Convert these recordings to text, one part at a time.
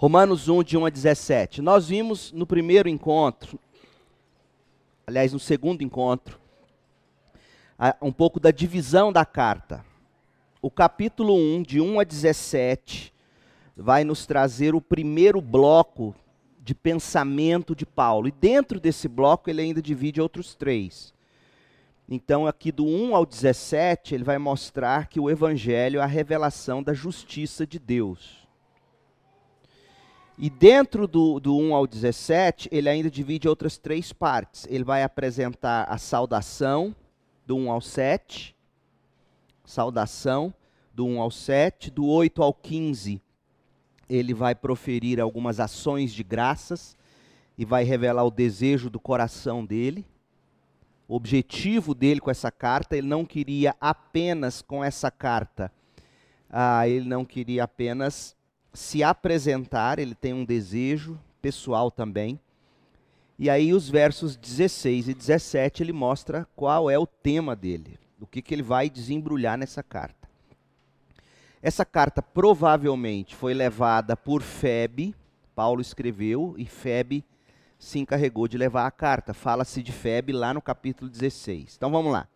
Romanos 1, de 1 a 17. Nós vimos no primeiro encontro, aliás, no segundo encontro, um pouco da divisão da carta. O capítulo 1, de 1 a 17, vai nos trazer o primeiro bloco de pensamento de Paulo. E dentro desse bloco ele ainda divide outros três. Então, aqui do 1 ao 17, ele vai mostrar que o Evangelho é a revelação da justiça de Deus. E dentro do, do 1 ao 17, ele ainda divide outras três partes. Ele vai apresentar a saudação, do 1 ao 7. Saudação, do 1 ao 7. Do 8 ao 15, ele vai proferir algumas ações de graças e vai revelar o desejo do coração dele. O objetivo dele com essa carta, ele não queria apenas com essa carta, ah, ele não queria apenas se apresentar, ele tem um desejo pessoal também. E aí os versos 16 e 17 ele mostra qual é o tema dele, o que, que ele vai desembrulhar nessa carta. Essa carta provavelmente foi levada por Febe, Paulo escreveu, e Febe se encarregou de levar a carta. Fala-se de Febe lá no capítulo 16. Então vamos lá.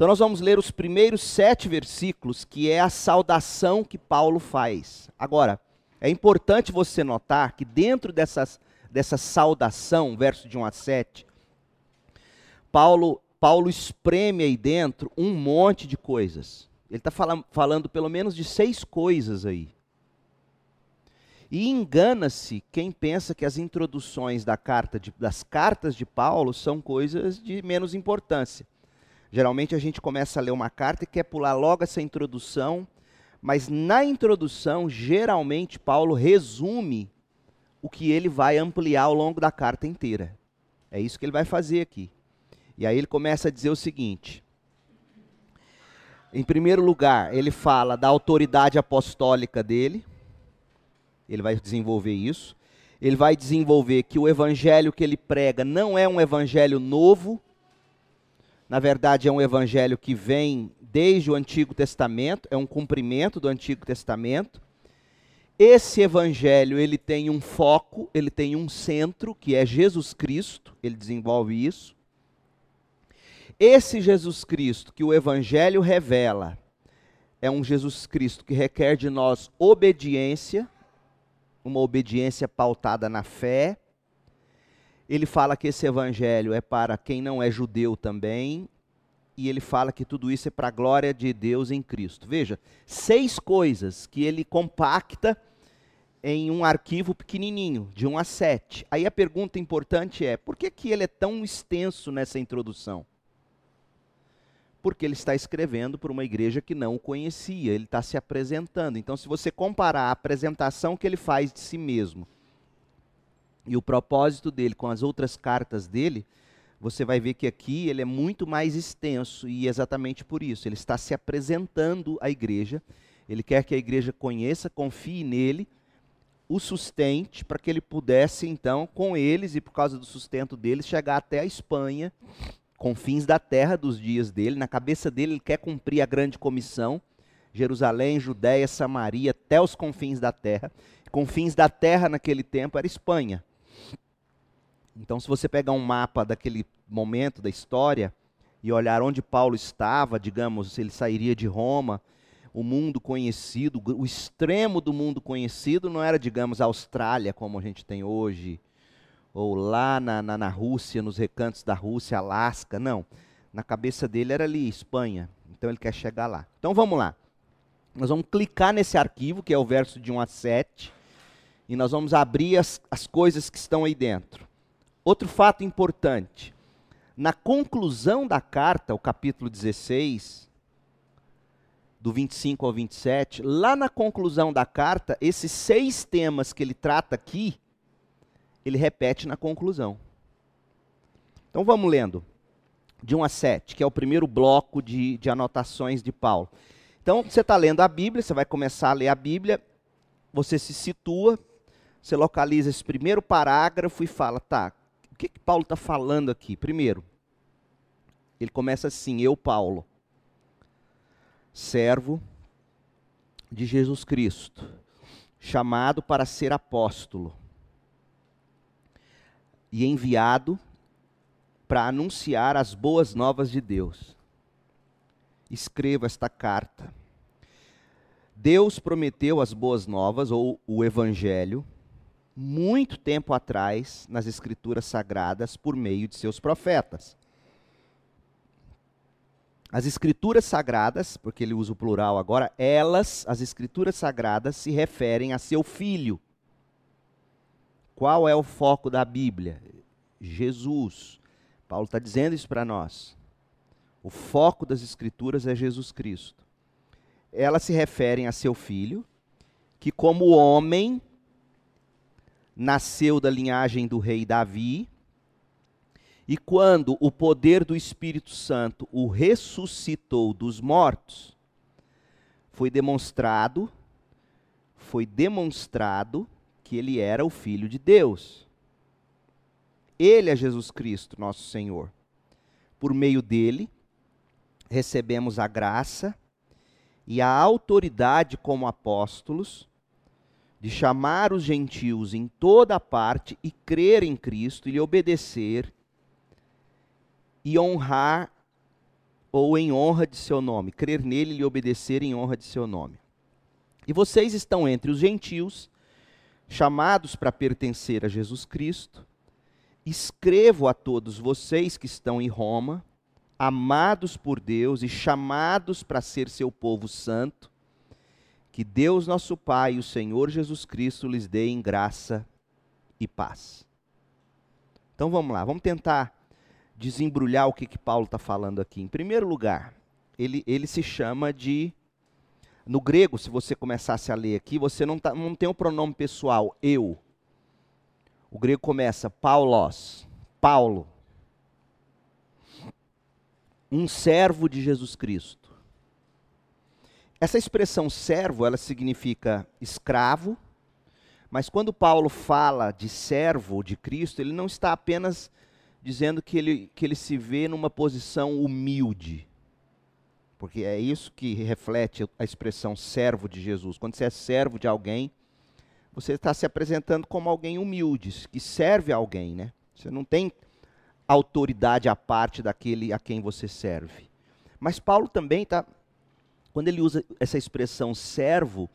Então nós vamos ler os primeiros sete versículos, que é a saudação que Paulo faz. Agora, é importante você notar que dentro dessas, dessa saudação, verso de 1 a 7, Paulo, Paulo espreme aí dentro um monte de coisas. Ele está falando, falando pelo menos de seis coisas aí. E engana-se quem pensa que as introduções da carta de, das cartas de Paulo são coisas de menos importância. Geralmente a gente começa a ler uma carta e quer pular logo essa introdução, mas na introdução, geralmente, Paulo resume o que ele vai ampliar ao longo da carta inteira. É isso que ele vai fazer aqui. E aí ele começa a dizer o seguinte: em primeiro lugar, ele fala da autoridade apostólica dele, ele vai desenvolver isso. Ele vai desenvolver que o evangelho que ele prega não é um evangelho novo, na verdade, é um evangelho que vem desde o Antigo Testamento, é um cumprimento do Antigo Testamento. Esse evangelho, ele tem um foco, ele tem um centro, que é Jesus Cristo, ele desenvolve isso. Esse Jesus Cristo que o evangelho revela, é um Jesus Cristo que requer de nós obediência, uma obediência pautada na fé, ele fala que esse evangelho é para quem não é judeu também, e ele fala que tudo isso é para a glória de Deus em Cristo. Veja, seis coisas que ele compacta em um arquivo pequenininho, de 1 a 7. Aí a pergunta importante é, por que, que ele é tão extenso nessa introdução? Porque ele está escrevendo para uma igreja que não o conhecia, ele está se apresentando. Então, se você comparar a apresentação que ele faz de si mesmo e o propósito dele com as outras cartas dele, você vai ver que aqui ele é muito mais extenso e exatamente por isso. Ele está se apresentando à igreja, ele quer que a igreja conheça, confie nele, o sustente, para que ele pudesse, então, com eles e por causa do sustento deles, chegar até a Espanha, com fins da terra dos dias dele. Na cabeça dele, ele quer cumprir a grande comissão. Jerusalém, Judéia, Samaria, até os confins da terra. Confins da terra naquele tempo era Espanha. Então, se você pegar um mapa daquele momento da história e olhar onde Paulo estava, digamos, ele sairia de Roma, o mundo conhecido, o extremo do mundo conhecido não era, digamos, a Austrália, como a gente tem hoje, ou lá na, na, na Rússia, nos recantos da Rússia, Alasca, não. Na cabeça dele era ali, Espanha. Então ele quer chegar lá. Então vamos lá. Nós vamos clicar nesse arquivo, que é o verso de 1 a 7, e nós vamos abrir as, as coisas que estão aí dentro. Outro fato importante. Na conclusão da carta, o capítulo 16, do 25 ao 27, lá na conclusão da carta, esses seis temas que ele trata aqui, ele repete na conclusão. Então vamos lendo, de 1 a 7, que é o primeiro bloco de, de anotações de Paulo. Então você está lendo a Bíblia, você vai começar a ler a Bíblia, você se situa, você localiza esse primeiro parágrafo e fala, tá, que, que Paulo está falando aqui? Primeiro, ele começa assim: Eu, Paulo, servo de Jesus Cristo, chamado para ser apóstolo e enviado para anunciar as boas novas de Deus. Escreva esta carta. Deus prometeu as boas novas, ou o Evangelho, muito tempo atrás, nas Escrituras Sagradas, por meio de seus profetas. As Escrituras Sagradas, porque ele usa o plural agora, elas, as Escrituras Sagradas, se referem a seu filho. Qual é o foco da Bíblia? Jesus. Paulo está dizendo isso para nós. O foco das Escrituras é Jesus Cristo. Elas se referem a seu filho, que, como homem, nasceu da linhagem do rei Davi, e quando o poder do Espírito Santo o ressuscitou dos mortos, foi demonstrado, foi demonstrado que ele era o filho de Deus. Ele é Jesus Cristo, nosso Senhor. Por meio dele, recebemos a graça e a autoridade como apóstolos de chamar os gentios em toda parte e crer em Cristo e lhe obedecer e honrar ou em honra de seu nome, crer nele e lhe obedecer em honra de seu nome. E vocês estão entre os gentios, chamados para pertencer a Jesus Cristo. Escrevo a todos vocês que estão em Roma, amados por Deus e chamados para ser seu povo santo, que Deus nosso Pai e o Senhor Jesus Cristo lhes deem graça e paz. Então vamos lá, vamos tentar desembrulhar o que, que Paulo está falando aqui. Em primeiro lugar, ele, ele se chama de. No grego, se você começasse a ler aqui, você não, tá, não tem o pronome pessoal, eu. O grego começa Paulos, Paulo. Um servo de Jesus Cristo. Essa expressão servo, ela significa escravo, mas quando Paulo fala de servo de Cristo, ele não está apenas dizendo que ele, que ele se vê numa posição humilde, porque é isso que reflete a expressão servo de Jesus. Quando você é servo de alguém, você está se apresentando como alguém humilde, que serve a alguém, né? Você não tem autoridade à parte daquele a quem você serve. Mas Paulo também está quando ele usa essa expressão servo,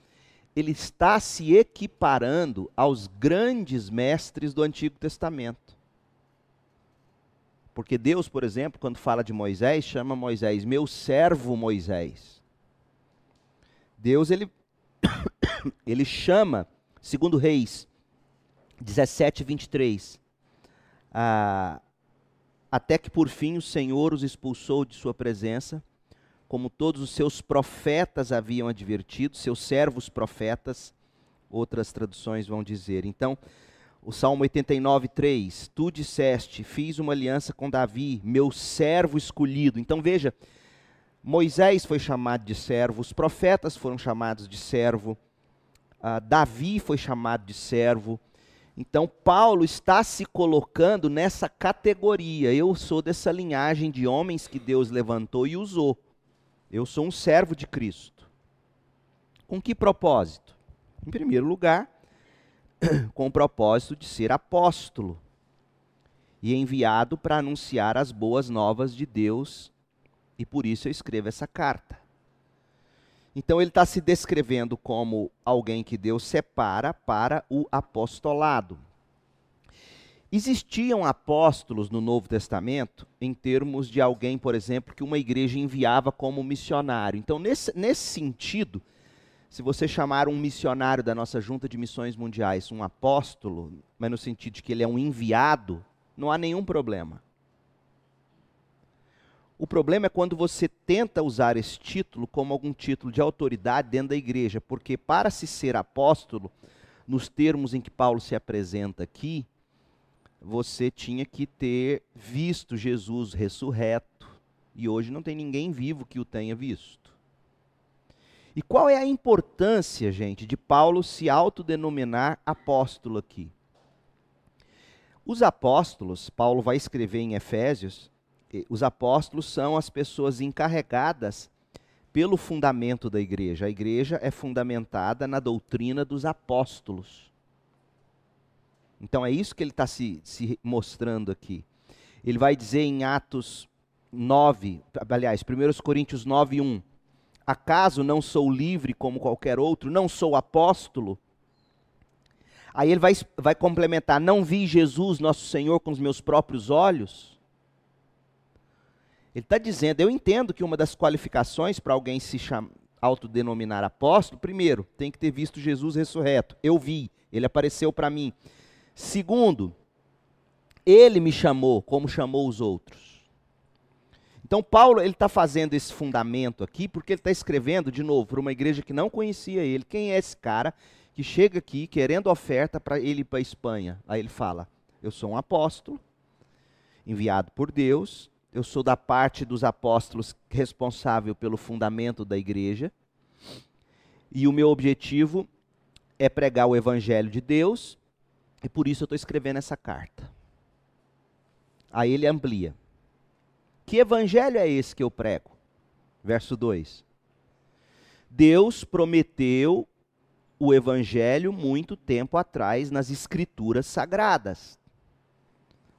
ele está se equiparando aos grandes mestres do Antigo Testamento. Porque Deus, por exemplo, quando fala de Moisés, chama Moisés meu servo Moisés. Deus ele ele chama, segundo Reis 17, 23, ah, até que por fim o Senhor os expulsou de sua presença como todos os seus profetas haviam advertido, seus servos profetas, outras traduções vão dizer. Então, o Salmo 89, 3, tu disseste, fiz uma aliança com Davi, meu servo escolhido. Então veja, Moisés foi chamado de servo, os profetas foram chamados de servo, uh, Davi foi chamado de servo. Então Paulo está se colocando nessa categoria. Eu sou dessa linhagem de homens que Deus levantou e usou. Eu sou um servo de Cristo. Com que propósito? Em primeiro lugar, com o propósito de ser apóstolo e enviado para anunciar as boas novas de Deus, e por isso eu escrevo essa carta. Então ele está se descrevendo como alguém que Deus separa para o apostolado. Existiam apóstolos no Novo Testamento em termos de alguém, por exemplo, que uma igreja enviava como missionário. Então, nesse, nesse sentido, se você chamar um missionário da nossa junta de missões mundiais um apóstolo, mas no sentido de que ele é um enviado, não há nenhum problema. O problema é quando você tenta usar esse título como algum título de autoridade dentro da igreja, porque para se ser apóstolo, nos termos em que Paulo se apresenta aqui, você tinha que ter visto Jesus ressurreto. E hoje não tem ninguém vivo que o tenha visto. E qual é a importância, gente, de Paulo se autodenominar apóstolo aqui? Os apóstolos, Paulo vai escrever em Efésios, os apóstolos são as pessoas encarregadas pelo fundamento da igreja. A igreja é fundamentada na doutrina dos apóstolos. Então é isso que ele está se, se mostrando aqui. Ele vai dizer em Atos 9, aliás, 1 Coríntios 9, 1. Acaso não sou livre como qualquer outro? Não sou apóstolo? Aí ele vai, vai complementar: Não vi Jesus, nosso Senhor, com os meus próprios olhos? Ele está dizendo: Eu entendo que uma das qualificações para alguém se cham, autodenominar apóstolo, primeiro, tem que ter visto Jesus ressurreto. Eu vi, ele apareceu para mim. Segundo, ele me chamou como chamou os outros. Então Paulo ele está fazendo esse fundamento aqui porque ele está escrevendo de novo para uma igreja que não conhecia ele. Quem é esse cara que chega aqui querendo oferta para ele ir para a Espanha? Aí ele fala: Eu sou um apóstolo enviado por Deus. Eu sou da parte dos apóstolos responsável pelo fundamento da igreja. E o meu objetivo é pregar o evangelho de Deus. E por isso eu estou escrevendo essa carta. Aí ele amplia. Que evangelho é esse que eu prego? Verso 2. Deus prometeu o evangelho muito tempo atrás nas escrituras sagradas.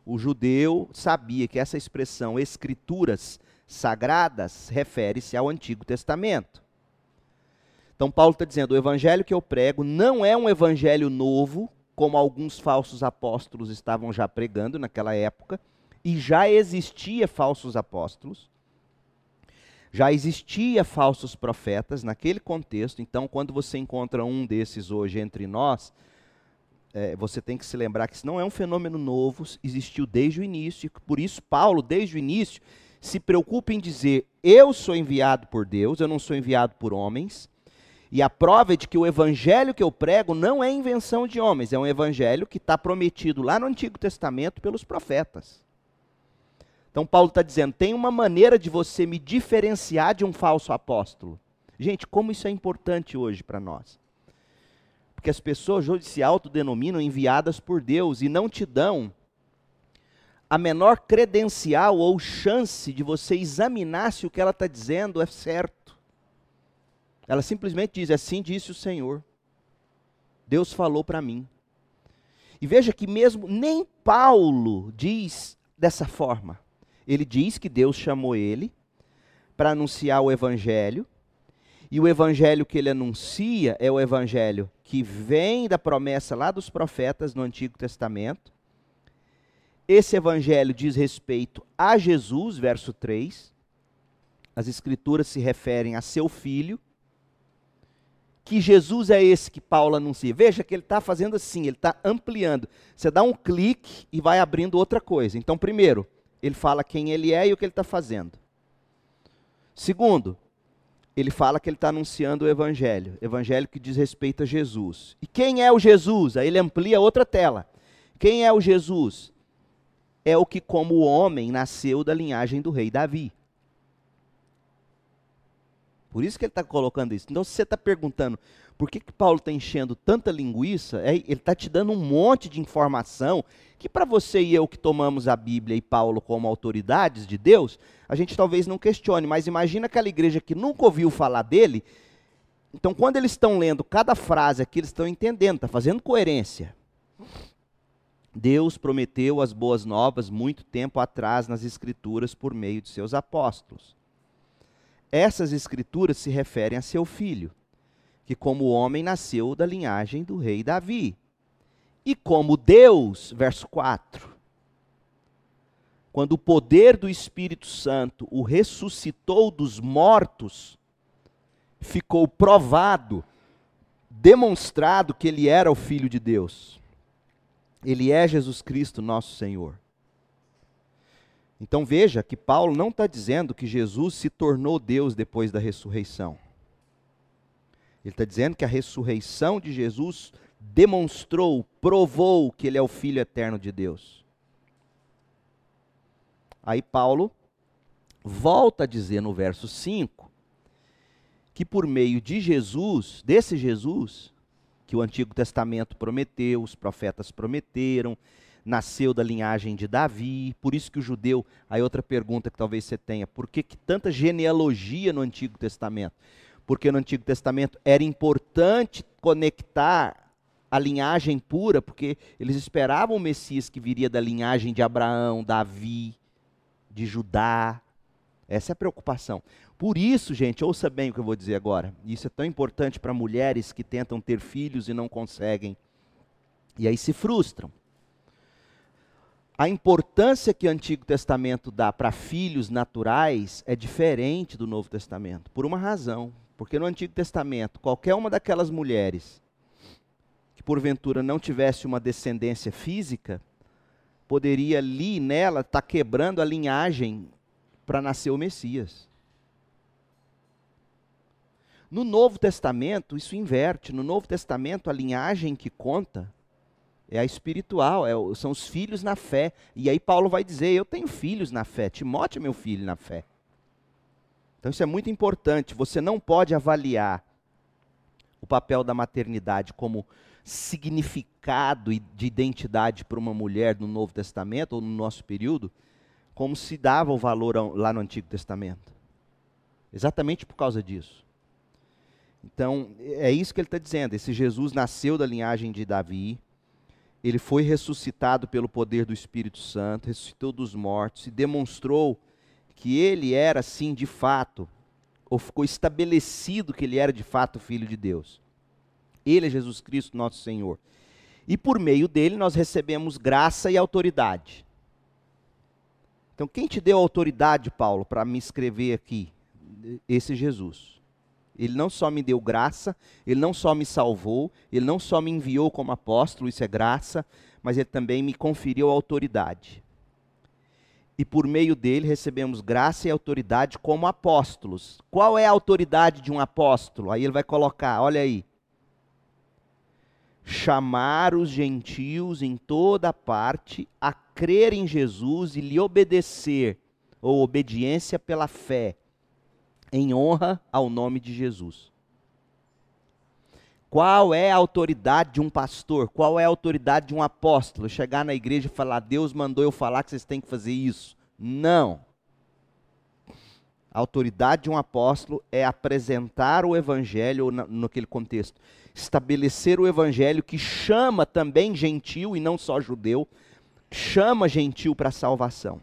O judeu sabia que essa expressão escrituras sagradas refere-se ao Antigo Testamento. Então, Paulo está dizendo: o evangelho que eu prego não é um evangelho novo, como alguns falsos apóstolos estavam já pregando naquela época e já existia falsos apóstolos, já existia falsos profetas naquele contexto. Então, quando você encontra um desses hoje entre nós, é, você tem que se lembrar que isso não é um fenômeno novo, existiu desde o início. Por isso, Paulo, desde o início, se preocupa em dizer: eu sou enviado por Deus, eu não sou enviado por homens. E a prova é de que o evangelho que eu prego não é invenção de homens, é um evangelho que está prometido lá no Antigo Testamento pelos profetas. Então Paulo está dizendo: tem uma maneira de você me diferenciar de um falso apóstolo. Gente, como isso é importante hoje para nós. Porque as pessoas hoje se autodenominam enviadas por Deus e não te dão a menor credencial ou chance de você examinar se o que ela está dizendo é certo. Ela simplesmente diz: assim disse o Senhor. Deus falou para mim. E veja que mesmo nem Paulo diz dessa forma. Ele diz que Deus chamou ele para anunciar o evangelho, e o evangelho que ele anuncia é o evangelho que vem da promessa lá dos profetas no Antigo Testamento. Esse evangelho diz respeito a Jesus, verso 3. As escrituras se referem a seu filho. Que Jesus é esse que Paulo anuncia. Veja que ele está fazendo assim, ele está ampliando. Você dá um clique e vai abrindo outra coisa. Então, primeiro, ele fala quem ele é e o que ele está fazendo. Segundo, ele fala que ele está anunciando o evangelho, evangelho que diz respeito a Jesus. E quem é o Jesus? Aí ele amplia outra tela. Quem é o Jesus? É o que, como homem, nasceu da linhagem do rei Davi. Por isso que ele está colocando isso. Então, se você está perguntando por que, que Paulo está enchendo tanta linguiça, é, ele está te dando um monte de informação que para você e eu que tomamos a Bíblia e Paulo como autoridades de Deus, a gente talvez não questione, mas imagina aquela igreja que nunca ouviu falar dele. Então, quando eles estão lendo cada frase aqui, eles estão entendendo, está fazendo coerência. Deus prometeu as boas novas muito tempo atrás nas Escrituras por meio de seus apóstolos. Essas Escrituras se referem a seu filho, que, como homem, nasceu da linhagem do rei Davi. E como Deus, verso 4, quando o poder do Espírito Santo o ressuscitou dos mortos, ficou provado, demonstrado que ele era o Filho de Deus. Ele é Jesus Cristo, nosso Senhor. Então veja que Paulo não está dizendo que Jesus se tornou Deus depois da ressurreição. Ele está dizendo que a ressurreição de Jesus demonstrou, provou que ele é o Filho eterno de Deus. Aí Paulo volta a dizer no verso 5 que por meio de Jesus, desse Jesus, que o Antigo Testamento prometeu, os profetas prometeram, nasceu da linhagem de Davi, por isso que o judeu, aí outra pergunta que talvez você tenha, por que, que tanta genealogia no Antigo Testamento? Porque no Antigo Testamento era importante conectar a linhagem pura, porque eles esperavam o Messias que viria da linhagem de Abraão, Davi, de Judá. Essa é a preocupação. Por isso, gente, ouça bem o que eu vou dizer agora. Isso é tão importante para mulheres que tentam ter filhos e não conseguem. E aí se frustram a importância que o Antigo Testamento dá para filhos naturais é diferente do Novo Testamento, por uma razão. Porque no Antigo Testamento, qualquer uma daquelas mulheres que porventura não tivesse uma descendência física, poderia ali nela estar tá quebrando a linhagem para nascer o Messias. No Novo Testamento, isso inverte. No Novo Testamento, a linhagem que conta é a espiritual, é, são os filhos na fé. E aí Paulo vai dizer: Eu tenho filhos na fé. Timóteo é meu filho na fé. Então isso é muito importante. Você não pode avaliar o papel da maternidade como significado de identidade para uma mulher no Novo Testamento ou no nosso período, como se dava o valor lá no Antigo Testamento. Exatamente por causa disso. Então, é isso que ele está dizendo. Esse Jesus nasceu da linhagem de Davi, ele foi ressuscitado pelo poder do Espírito Santo, ressuscitou dos mortos e demonstrou que ele era, sim, de fato, ou ficou estabelecido que ele era de fato filho de Deus. Ele é Jesus Cristo, nosso Senhor. E por meio dele nós recebemos graça e autoridade. Então, quem te deu autoridade, Paulo, para me escrever aqui? Esse Jesus. Ele não só me deu graça, ele não só me salvou, ele não só me enviou como apóstolo, isso é graça, mas ele também me conferiu autoridade. E por meio dele recebemos graça e autoridade como apóstolos. Qual é a autoridade de um apóstolo? Aí ele vai colocar, olha aí. Chamar os gentios em toda parte a crer em Jesus e lhe obedecer, ou obediência pela fé em honra ao nome de Jesus. Qual é a autoridade de um pastor? Qual é a autoridade de um apóstolo? Chegar na igreja e falar: Deus mandou eu falar que vocês têm que fazer isso. Não. A autoridade de um apóstolo é apresentar o evangelho na, naquele contexto, estabelecer o evangelho que chama também gentil e não só judeu, chama gentil para a salvação.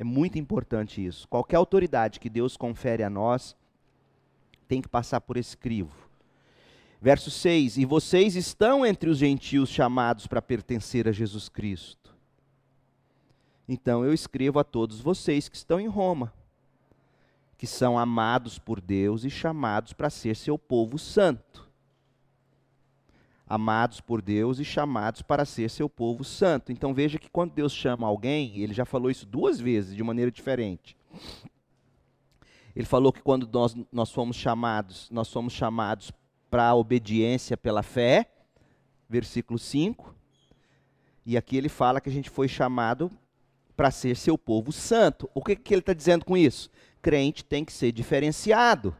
É muito importante isso. Qualquer autoridade que Deus confere a nós tem que passar por esse crivo. Verso 6: E vocês estão entre os gentios chamados para pertencer a Jesus Cristo. Então eu escrevo a todos vocês que estão em Roma, que são amados por Deus e chamados para ser seu povo santo amados por Deus e chamados para ser seu povo santo. Então veja que quando Deus chama alguém, ele já falou isso duas vezes de maneira diferente. Ele falou que quando nós, nós fomos chamados, nós somos chamados para a obediência pela fé, versículo 5. E aqui ele fala que a gente foi chamado para ser seu povo santo. O que, que ele está dizendo com isso? Crente tem que ser diferenciado.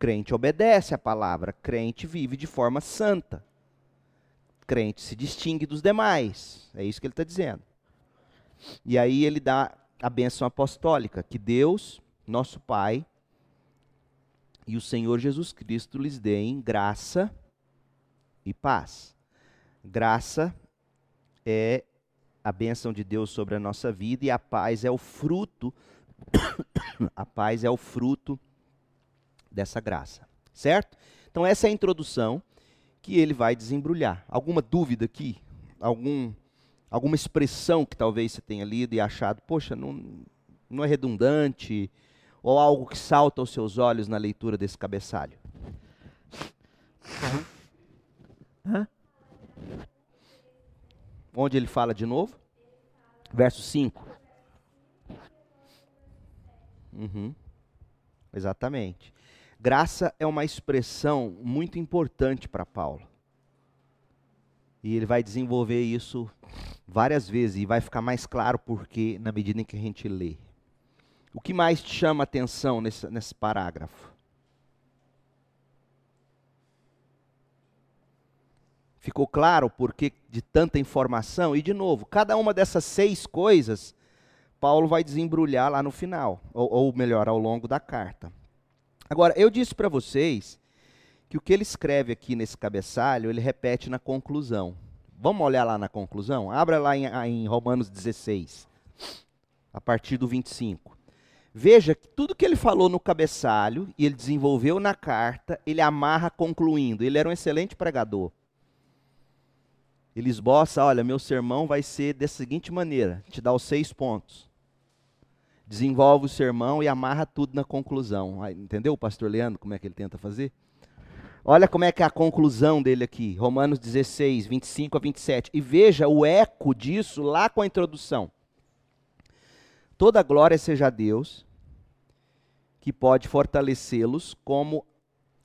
Crente obedece a palavra, crente vive de forma santa. Crente se distingue dos demais. É isso que ele está dizendo. E aí ele dá a bênção apostólica, que Deus, nosso Pai, e o Senhor Jesus Cristo lhes deem graça e paz. Graça é a bênção de Deus sobre a nossa vida e a paz é o fruto a paz é o fruto dessa graça, certo? Então essa é a introdução que ele vai desembrulhar. Alguma dúvida aqui? Algum, alguma expressão que talvez você tenha lido e achado, poxa, não, não é redundante? Ou algo que salta aos seus olhos na leitura desse cabeçalho? Hã? Onde ele fala de novo? Verso 5. Uhum. Exatamente. Graça é uma expressão muito importante para Paulo. E ele vai desenvolver isso várias vezes e vai ficar mais claro porque na medida em que a gente lê. O que mais te chama a atenção nesse, nesse parágrafo? Ficou claro o porquê de tanta informação? E, de novo, cada uma dessas seis coisas, Paulo vai desembrulhar lá no final, ou, ou melhor, ao longo da carta. Agora, eu disse para vocês que o que ele escreve aqui nesse cabeçalho, ele repete na conclusão. Vamos olhar lá na conclusão? Abra lá em, em Romanos 16, a partir do 25. Veja que tudo que ele falou no cabeçalho e ele desenvolveu na carta, ele amarra concluindo. Ele era um excelente pregador. Ele esboça, olha, meu sermão vai ser da seguinte maneira, te dá os seis pontos. Desenvolve o sermão e amarra tudo na conclusão. Entendeu o pastor Leandro como é que ele tenta fazer? Olha como é que é a conclusão dele aqui, Romanos 16, 25 a 27. E veja o eco disso lá com a introdução. Toda glória seja a Deus, que pode fortalecê-los como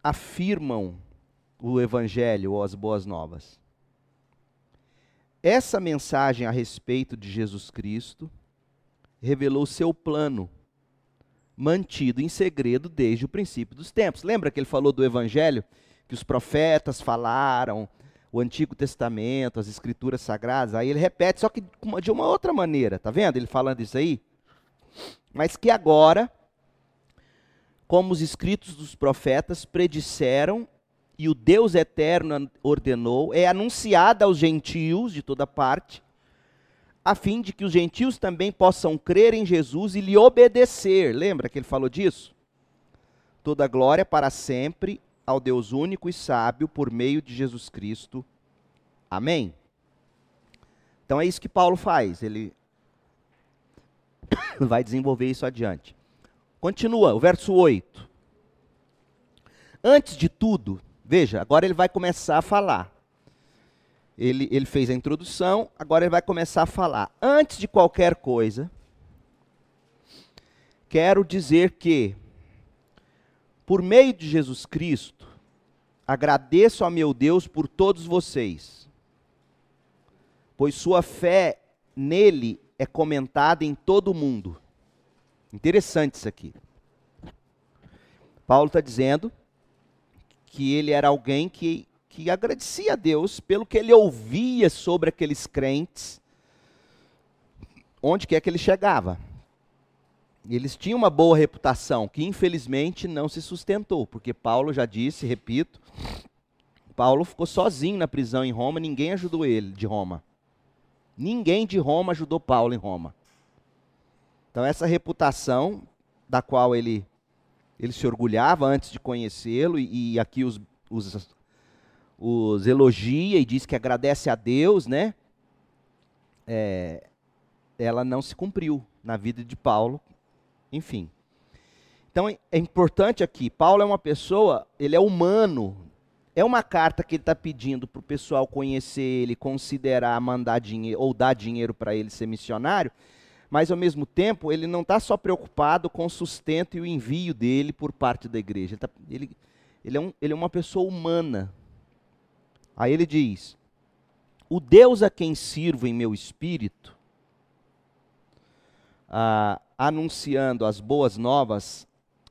afirmam o Evangelho ou as boas novas. Essa mensagem a respeito de Jesus Cristo revelou seu plano, mantido em segredo desde o princípio dos tempos. Lembra que ele falou do Evangelho? Que os profetas falaram, o Antigo Testamento, as Escrituras Sagradas. Aí ele repete, só que de uma outra maneira, tá vendo? Ele falando isso aí. Mas que agora, como os escritos dos profetas predisseram e o Deus eterno ordenou, é anunciada aos gentios de toda parte, a fim de que os gentios também possam crer em Jesus e lhe obedecer. Lembra que ele falou disso? Toda glória para sempre ao Deus único e sábio por meio de Jesus Cristo. Amém. Então é isso que Paulo faz, ele vai desenvolver isso adiante. Continua, o verso 8. Antes de tudo, Veja, agora ele vai começar a falar. Ele, ele fez a introdução, agora ele vai começar a falar. Antes de qualquer coisa, quero dizer que, por meio de Jesus Cristo, agradeço a meu Deus por todos vocês, pois sua fé nele é comentada em todo o mundo. Interessante isso aqui. Paulo está dizendo que ele era alguém que, que agradecia a Deus pelo que ele ouvia sobre aqueles crentes, onde quer que ele chegava. Eles tinham uma boa reputação, que infelizmente não se sustentou, porque Paulo já disse, repito, Paulo ficou sozinho na prisão em Roma, ninguém ajudou ele de Roma. Ninguém de Roma ajudou Paulo em Roma. Então, essa reputação da qual ele ele se orgulhava antes de conhecê-lo, e, e, aqui os, os, os, elogia e diz que agradece a Deus, né? É, ela não se cumpriu na vida de Paulo, enfim. Então é importante aqui, Paulo é uma pessoa, ele é humano. É uma carta que ele está pedindo para o pessoal conhecer ele, considerar mandar dinheiro ou dar dinheiro para ele ser missionário, mas ao mesmo tempo ele não está só preocupado com o sustento e o envio dele por parte da igreja. Ele, tá, ele, ele, é, um, ele é uma pessoa humana. Aí ele diz: O Deus a quem sirvo em meu espírito, ah, anunciando as boas novas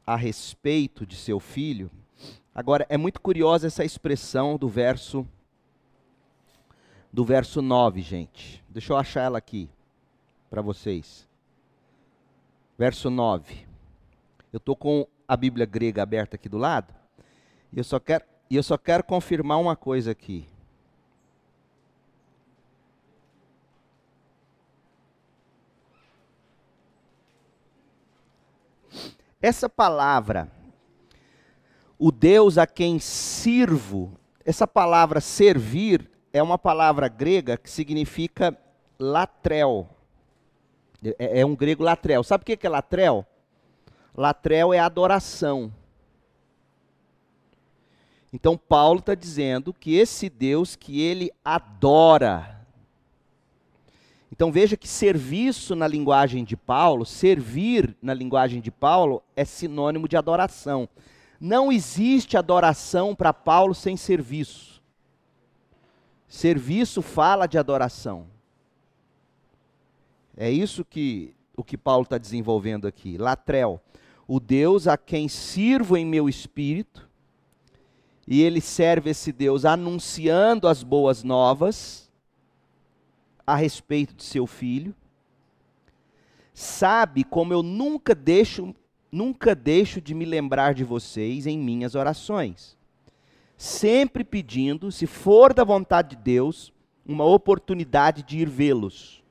a respeito de seu filho. Agora, é muito curiosa essa expressão do verso do verso 9, gente. Deixa eu achar ela aqui para vocês. Verso 9. Eu estou com a Bíblia grega aberta aqui do lado. E eu só quero, eu só quero confirmar uma coisa aqui. Essa palavra, o Deus a quem sirvo, essa palavra servir é uma palavra grega que significa latrel. É, é um grego latrel. Sabe o que é latrel? Latrel é adoração. Então Paulo está dizendo que esse Deus que ele adora. Então veja que serviço na linguagem de Paulo, servir na linguagem de Paulo é sinônimo de adoração. Não existe adoração para Paulo sem serviço. Serviço fala de adoração. É isso que o que Paulo está desenvolvendo aqui. Latrel, o Deus a quem sirvo em meu espírito e ele serve esse Deus anunciando as boas novas a respeito de seu filho. Sabe como eu nunca deixo, nunca deixo de me lembrar de vocês em minhas orações. Sempre pedindo, se for da vontade de Deus, uma oportunidade de ir vê-los.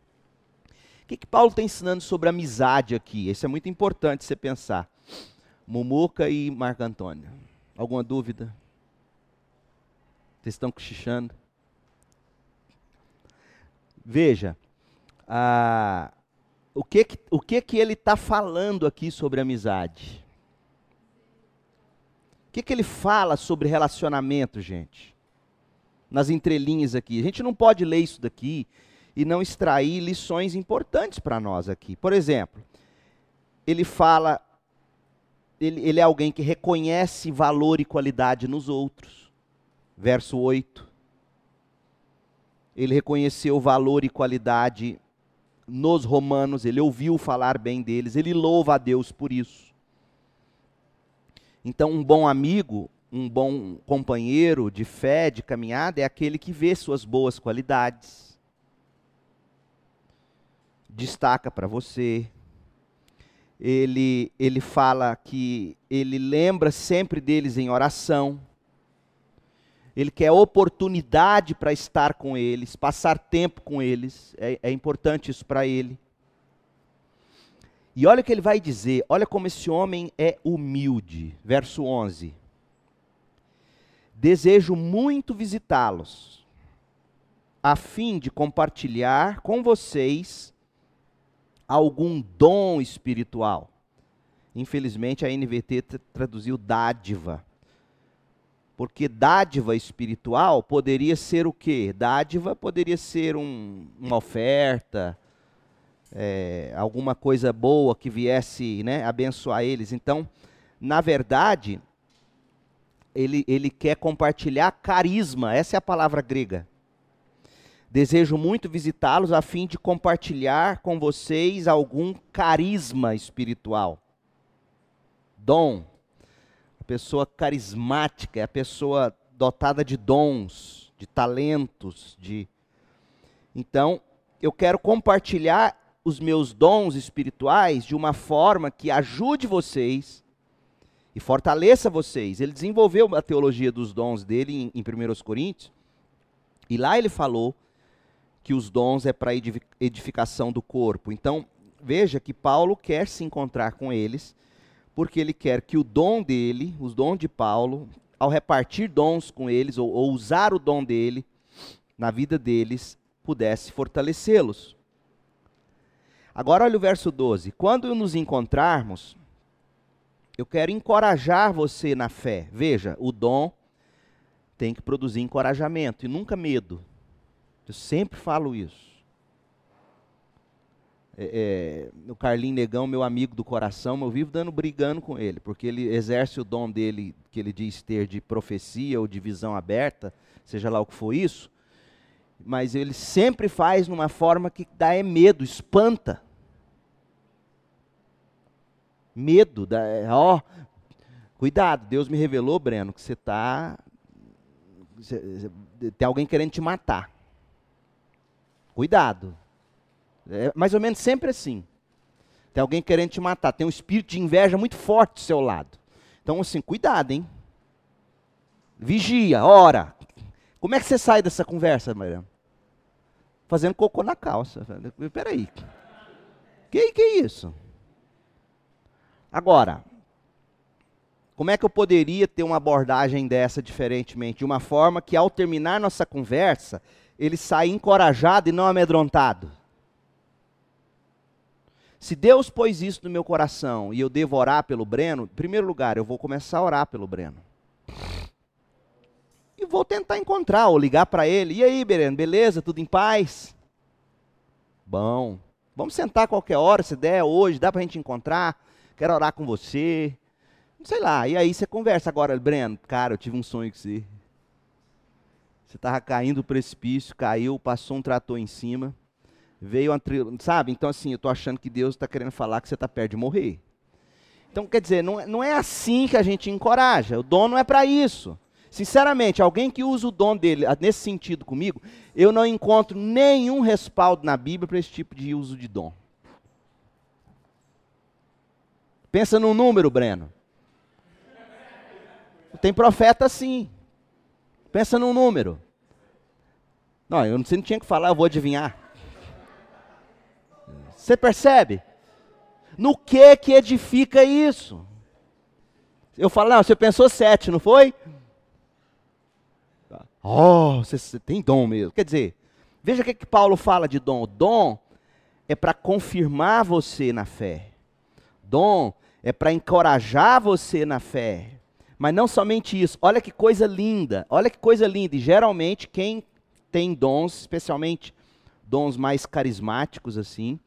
O que, que Paulo está ensinando sobre amizade aqui? Isso é muito importante você pensar. Mumuca e Marco Antônio. Alguma dúvida? Vocês estão cochichando? Veja, ah, o, que, o que, que ele está falando aqui sobre amizade? O que, que ele fala sobre relacionamento, gente? Nas entrelinhas aqui. A gente não pode ler isso daqui e não extrair lições importantes para nós aqui. Por exemplo, ele fala, ele, ele é alguém que reconhece valor e qualidade nos outros verso 8. Ele reconheceu valor e qualidade nos romanos, ele ouviu falar bem deles, ele louva a Deus por isso. Então, um bom amigo, um bom companheiro de fé, de caminhada, é aquele que vê suas boas qualidades, destaca para você. Ele, ele fala que ele lembra sempre deles em oração ele quer oportunidade para estar com eles, passar tempo com eles, é, é importante isso para ele. E olha o que ele vai dizer, olha como esse homem é humilde. Verso 11: Desejo muito visitá-los, a fim de compartilhar com vocês algum dom espiritual. Infelizmente a NVT traduziu dádiva porque dádiva espiritual poderia ser o quê? Dádiva poderia ser um, uma oferta, é, alguma coisa boa que viesse né, abençoar eles. Então, na verdade, ele, ele quer compartilhar carisma, essa é a palavra grega. Desejo muito visitá-los a fim de compartilhar com vocês algum carisma espiritual. Dom, a pessoa carismática, é a pessoa dotada de dons, de talentos, de Então, eu quero compartilhar os meus dons espirituais de uma forma que ajude vocês e fortaleça vocês. Ele desenvolveu a teologia dos dons dele em, em 1 Coríntios, e lá ele falou que os dons é para edificação do corpo. Então, veja que Paulo quer se encontrar com eles porque ele quer que o dom dele, os dons de Paulo, ao repartir dons com eles, ou, ou usar o dom dele na vida deles, pudesse fortalecê-los. Agora olha o verso 12. Quando nos encontrarmos, eu quero encorajar você na fé. Veja, o dom tem que produzir encorajamento e nunca medo. Eu sempre falo isso é, é, o Carlinho Negão, meu amigo do coração, eu vivo dando brigando com ele, porque ele exerce o dom dele, que ele diz ter de profecia ou de visão aberta, seja lá o que for isso, mas ele sempre faz numa forma que dá é medo, espanta. Medo, dá, é, ó, cuidado, Deus me revelou, Breno, que você está, tem alguém querendo te matar. Cuidado, é mais ou menos sempre assim. Tem alguém querendo te matar, tem um espírito de inveja muito forte do seu lado. Então, assim, cuidado, hein? Vigia, ora. Como é que você sai dessa conversa, Mariana? Fazendo cocô na calça. Peraí. Que que é isso? Agora, como é que eu poderia ter uma abordagem dessa diferentemente? De uma forma que, ao terminar nossa conversa, ele saia encorajado e não amedrontado. Se Deus pôs isso no meu coração e eu devo orar pelo Breno, em primeiro lugar, eu vou começar a orar pelo Breno. E vou tentar encontrar ou ligar para ele. E aí, Breno, beleza? Tudo em paz? Bom. Vamos sentar qualquer hora, se der, hoje, dá para a gente encontrar. Quero orar com você. Sei lá. E aí você conversa agora, Breno. Cara, eu tive um sonho com você. Você estava caindo do precipício, caiu, passou um trator em cima veio uma sabe? Então assim, eu estou achando que Deus está querendo falar que você está perto de morrer. Então quer dizer, não, é, não é assim que a gente encoraja. O dom não é para isso. sinceramente, alguém que usa o dom dele ah, nesse sentido comigo, eu não encontro nenhum respaldo na Bíblia para esse tipo de uso de dom. Pensa num número, Breno. Tem profeta sim. Pensa num número. Não, eu não, você não tinha que falar, eu vou adivinhar. Você percebe? No que que edifica isso? Eu falo, não, você pensou sete, não foi? Oh, você, você tem dom mesmo. Quer dizer, veja o que, que Paulo fala de dom. Dom é para confirmar você na fé. Dom é para encorajar você na fé. Mas não somente isso. Olha que coisa linda. Olha que coisa linda. E geralmente quem tem dons, especialmente dons mais carismáticos assim,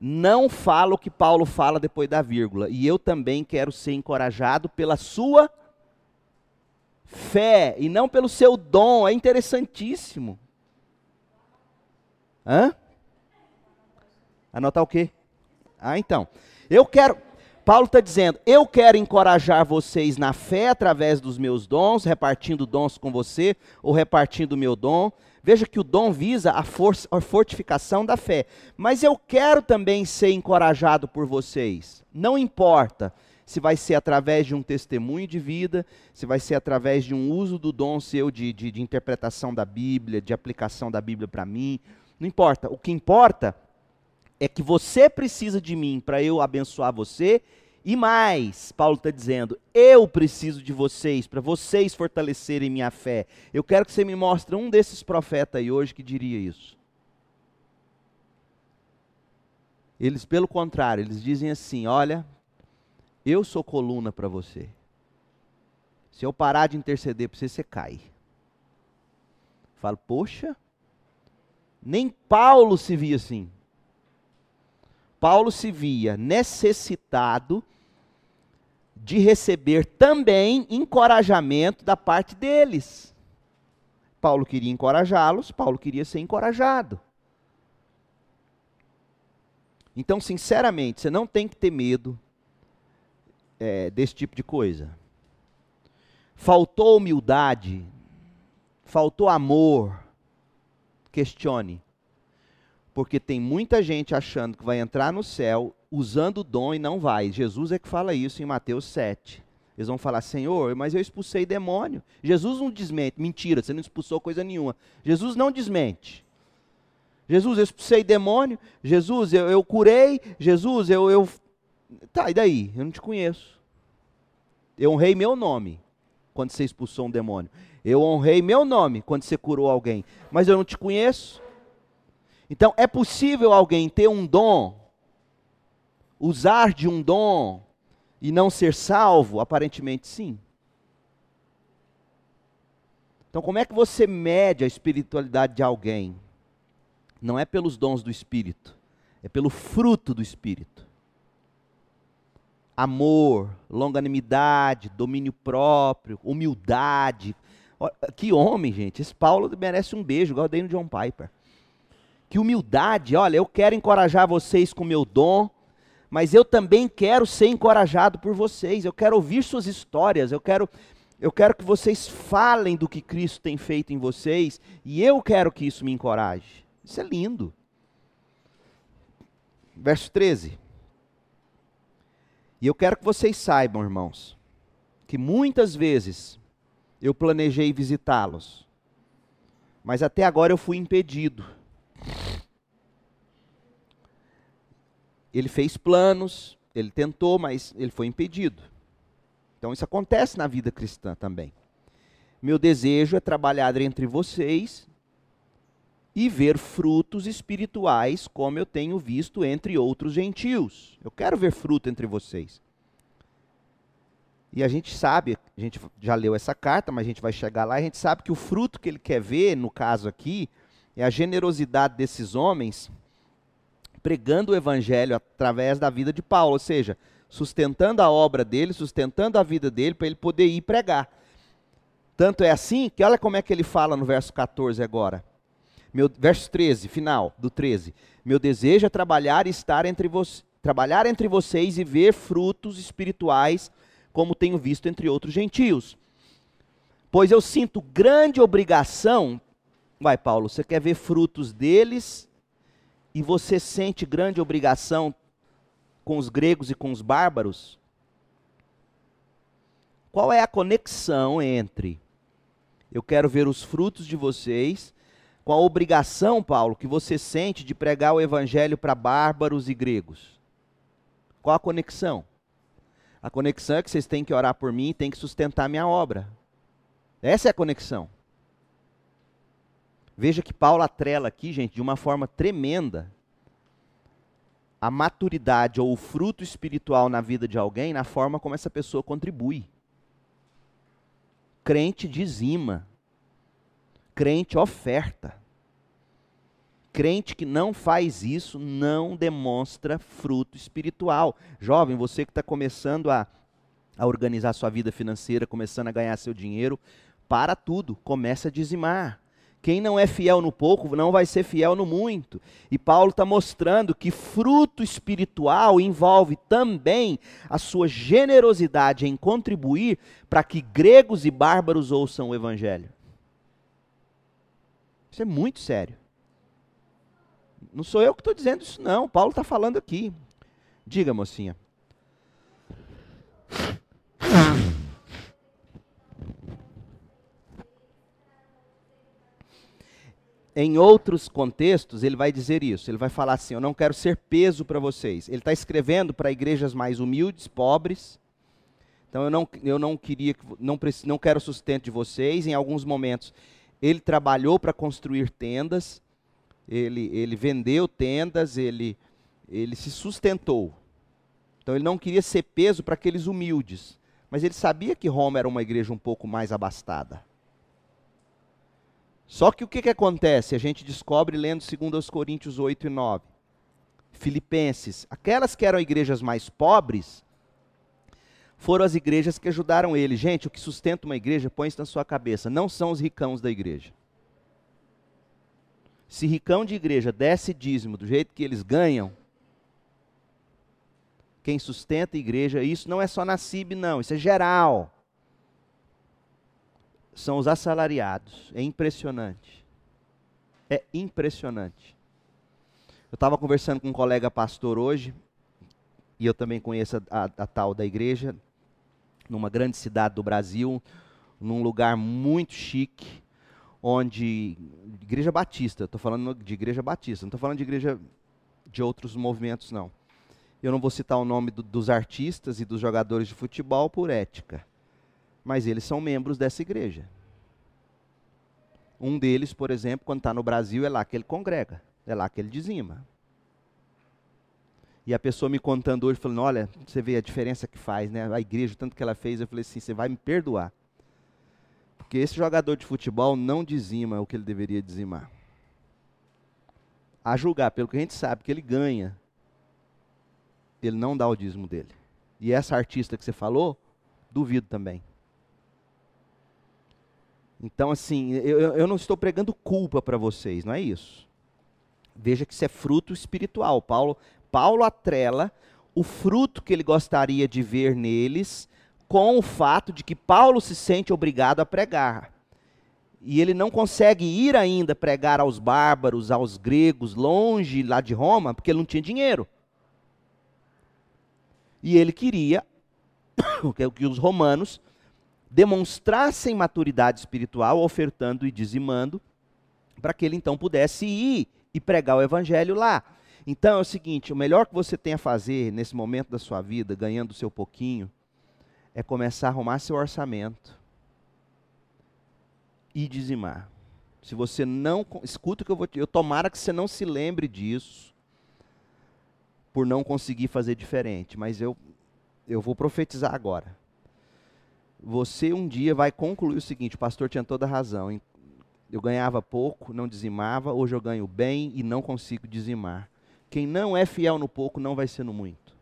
não fala o que Paulo fala depois da vírgula. E eu também quero ser encorajado pela sua fé e não pelo seu dom. É interessantíssimo. Hã? Anotar o quê? Ah, então. Eu quero. Paulo está dizendo: eu quero encorajar vocês na fé através dos meus dons, repartindo dons com você, ou repartindo o meu dom. Veja que o dom visa a, força, a fortificação da fé. Mas eu quero também ser encorajado por vocês. Não importa se vai ser através de um testemunho de vida, se vai ser através de um uso do dom seu de, de, de interpretação da Bíblia, de aplicação da Bíblia para mim. Não importa. O que importa é que você precisa de mim para eu abençoar você e mais, Paulo está dizendo, eu preciso de vocês, para vocês fortalecerem minha fé. Eu quero que você me mostre um desses profetas aí hoje que diria isso. Eles, pelo contrário, eles dizem assim: olha, eu sou coluna para você. Se eu parar de interceder para você, você cai. Falo, poxa, nem Paulo se via assim. Paulo se via necessitado de receber também encorajamento da parte deles. Paulo queria encorajá-los, Paulo queria ser encorajado. Então, sinceramente, você não tem que ter medo é, desse tipo de coisa. Faltou humildade, faltou amor, questione. Porque tem muita gente achando que vai entrar no céu usando o dom e não vai. Jesus é que fala isso em Mateus 7. Eles vão falar, Senhor, mas eu expulsei demônio. Jesus não desmente, mentira, você não expulsou coisa nenhuma. Jesus não desmente. Jesus, eu expulsei demônio. Jesus, eu, eu curei. Jesus, eu, eu. Tá, e daí? Eu não te conheço. Eu honrei meu nome quando você expulsou um demônio. Eu honrei meu nome quando você curou alguém. Mas eu não te conheço. Então, é possível alguém ter um dom, usar de um dom e não ser salvo? Aparentemente, sim. Então, como é que você mede a espiritualidade de alguém? Não é pelos dons do Espírito, é pelo fruto do Espírito. Amor, longanimidade, domínio próprio, humildade. Que homem, gente. Esse Paulo merece um beijo, igual eu dei John Piper que humildade, olha, eu quero encorajar vocês com meu dom, mas eu também quero ser encorajado por vocês. Eu quero ouvir suas histórias, eu quero eu quero que vocês falem do que Cristo tem feito em vocês, e eu quero que isso me encoraje. Isso é lindo. Verso 13. E eu quero que vocês saibam, irmãos, que muitas vezes eu planejei visitá-los, mas até agora eu fui impedido ele fez planos, ele tentou, mas ele foi impedido. Então isso acontece na vida cristã também. Meu desejo é trabalhar entre vocês e ver frutos espirituais, como eu tenho visto entre outros gentios. Eu quero ver fruto entre vocês. E a gente sabe, a gente já leu essa carta, mas a gente vai chegar lá, a gente sabe que o fruto que ele quer ver, no caso aqui, é a generosidade desses homens pregando o evangelho através da vida de Paulo, ou seja, sustentando a obra dele, sustentando a vida dele para ele poder ir pregar. Tanto é assim que olha como é que ele fala no verso 14 agora. Meu, verso 13, final do 13. Meu desejo é trabalhar e estar entre vocês, trabalhar entre vocês e ver frutos espirituais, como tenho visto entre outros gentios. Pois eu sinto grande obrigação. Vai, Paulo, você quer ver frutos deles e você sente grande obrigação com os gregos e com os bárbaros? Qual é a conexão entre eu quero ver os frutos de vocês com a obrigação, Paulo, que você sente de pregar o evangelho para bárbaros e gregos? Qual a conexão? A conexão é que vocês têm que orar por mim e têm que sustentar minha obra. Essa é a conexão. Veja que Paulo atrela aqui, gente, de uma forma tremenda, a maturidade ou o fruto espiritual na vida de alguém na forma como essa pessoa contribui. Crente dizima. Crente oferta. Crente que não faz isso não demonstra fruto espiritual. Jovem, você que está começando a, a organizar sua vida financeira, começando a ganhar seu dinheiro, para tudo, começa a dizimar. Quem não é fiel no pouco não vai ser fiel no muito. E Paulo está mostrando que fruto espiritual envolve também a sua generosidade em contribuir para que gregos e bárbaros ouçam o evangelho. Isso é muito sério. Não sou eu que estou dizendo isso, não. Paulo está falando aqui. Diga, mocinha. Em outros contextos, ele vai dizer isso. Ele vai falar assim: Eu não quero ser peso para vocês. Ele está escrevendo para igrejas mais humildes, pobres. Então eu não, eu não queria, não, não quero sustento de vocês. Em alguns momentos, ele trabalhou para construir tendas ele, ele vendeu tendas, ele, ele se sustentou. Então ele não queria ser peso para aqueles humildes. Mas ele sabia que Roma era uma igreja um pouco mais abastada. Só que o que, que acontece? A gente descobre lendo 2 Coríntios 8 e 9. Filipenses, aquelas que eram igrejas mais pobres, foram as igrejas que ajudaram ele. Gente, o que sustenta uma igreja, põe isso na sua cabeça, não são os ricãos da igreja. Se ricão de igreja desse dízimo do jeito que eles ganham, quem sustenta a igreja, isso não é só na CIB, não, isso é geral. São os assalariados. É impressionante. É impressionante. Eu estava conversando com um colega pastor hoje, e eu também conheço a, a, a tal da igreja, numa grande cidade do Brasil, num lugar muito chique onde igreja batista, estou falando de igreja batista, não estou falando de igreja de outros movimentos não. Eu não vou citar o nome do, dos artistas e dos jogadores de futebol por ética, mas eles são membros dessa igreja. Um deles, por exemplo, quando está no Brasil, é lá que ele congrega, é lá que ele dizima. E a pessoa me contando hoje, falando, olha, você vê a diferença que faz, né? A igreja, tanto que ela fez, eu falei assim, você vai me perdoar. Porque esse jogador de futebol não dizima o que ele deveria dizimar. A julgar pelo que a gente sabe que ele ganha, ele não dá o dízimo dele. E essa artista que você falou, duvido também. Então, assim, eu, eu não estou pregando culpa para vocês, não é isso. Veja que isso é fruto espiritual. Paulo, Paulo atrela o fruto que ele gostaria de ver neles com o fato de que Paulo se sente obrigado a pregar. E ele não consegue ir ainda pregar aos bárbaros, aos gregos, longe lá de Roma, porque ele não tinha dinheiro. E ele queria que os romanos demonstrassem maturidade espiritual, ofertando e dizimando, para que ele então pudesse ir e pregar o evangelho lá. Então é o seguinte: o melhor que você tem a fazer nesse momento da sua vida, ganhando o seu pouquinho, é começar a arrumar seu orçamento e dizimar. Se você não escuta o que eu vou te, eu tomara que você não se lembre disso por não conseguir fazer diferente, mas eu eu vou profetizar agora. Você um dia vai concluir o seguinte, o pastor tinha toda a razão. Eu ganhava pouco, não dizimava, hoje eu ganho bem e não consigo dizimar. Quem não é fiel no pouco não vai ser no muito.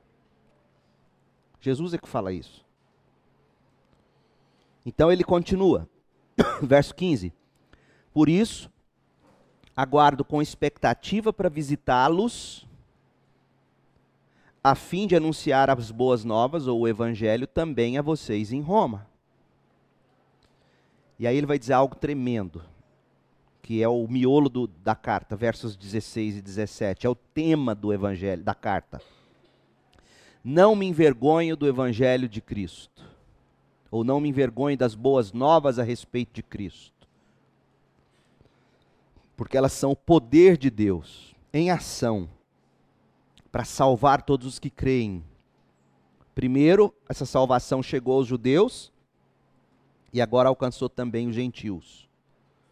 Jesus é que fala isso. Então ele continua, verso 15: Por isso, aguardo com expectativa para visitá-los, a fim de anunciar as boas novas ou o evangelho também a vocês em Roma. E aí ele vai dizer algo tremendo, que é o miolo do, da carta, versos 16 e 17. É o tema do evangelho, da carta. Não me envergonho do evangelho de Cristo, ou não me envergonho das boas novas a respeito de Cristo. Porque elas são o poder de Deus em ação para salvar todos os que creem. Primeiro, essa salvação chegou aos judeus e agora alcançou também os gentios.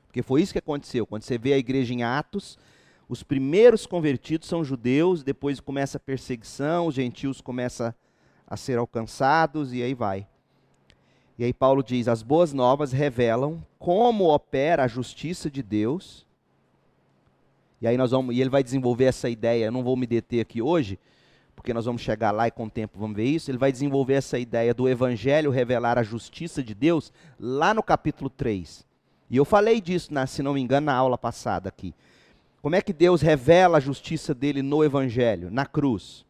Porque foi isso que aconteceu. Quando você vê a igreja em Atos, os primeiros convertidos são judeus, depois começa a perseguição, os gentios começam a ser alcançados e aí vai. E aí Paulo diz: as boas novas revelam como opera a justiça de Deus e aí nós vamos, e ele vai desenvolver essa ideia, eu não vou me deter aqui hoje, porque nós vamos chegar lá e com o tempo vamos ver isso. Ele vai desenvolver essa ideia do evangelho revelar a justiça de Deus lá no capítulo 3. E eu falei disso, na, se não me engano, na aula passada aqui. Como é que Deus revela a justiça dele no evangelho? Na cruz.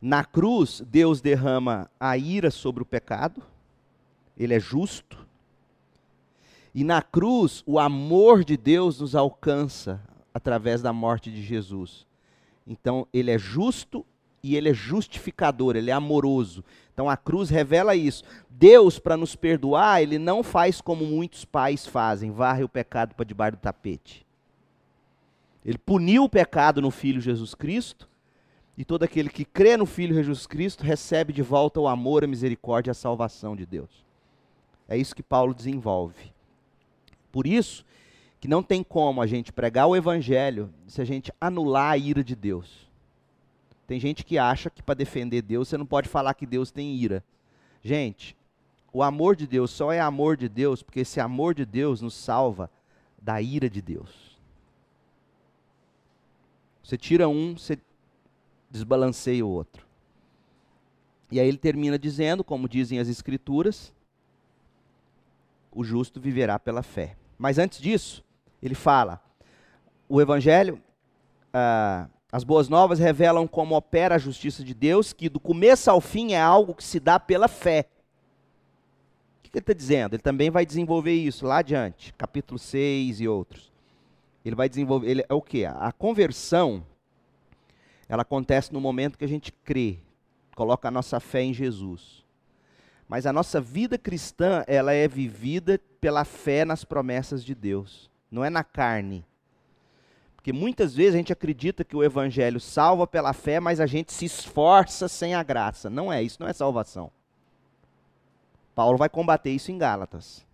Na cruz, Deus derrama a ira sobre o pecado, ele é justo. E na cruz, o amor de Deus nos alcança através da morte de Jesus. Então, ele é justo e ele é justificador, ele é amoroso. Então, a cruz revela isso. Deus, para nos perdoar, ele não faz como muitos pais fazem, varre o pecado para debaixo do tapete. Ele puniu o pecado no Filho Jesus Cristo, e todo aquele que crê no Filho Jesus Cristo recebe de volta o amor, a misericórdia e a salvação de Deus. É isso que Paulo desenvolve. Por isso, que não tem como a gente pregar o evangelho se a gente anular a ira de Deus. Tem gente que acha que para defender Deus você não pode falar que Deus tem ira. Gente, o amor de Deus só é amor de Deus porque esse amor de Deus nos salva da ira de Deus. Você tira um, você desbalanceia o outro. E aí ele termina dizendo, como dizem as Escrituras, o justo viverá pela fé. Mas antes disso, ele fala: o Evangelho, ah, as boas novas revelam como opera a justiça de Deus, que do começo ao fim é algo que se dá pela fé. O que ele está dizendo? Ele também vai desenvolver isso lá adiante, capítulo 6 e outros. Ele vai desenvolver. Ele, é o que? A conversão ela acontece no momento que a gente crê, coloca a nossa fé em Jesus. Mas a nossa vida cristã, ela é vivida pela fé nas promessas de Deus não é na carne. Porque muitas vezes a gente acredita que o evangelho salva pela fé, mas a gente se esforça sem a graça. Não é, isso não é salvação. Paulo vai combater isso em Gálatas.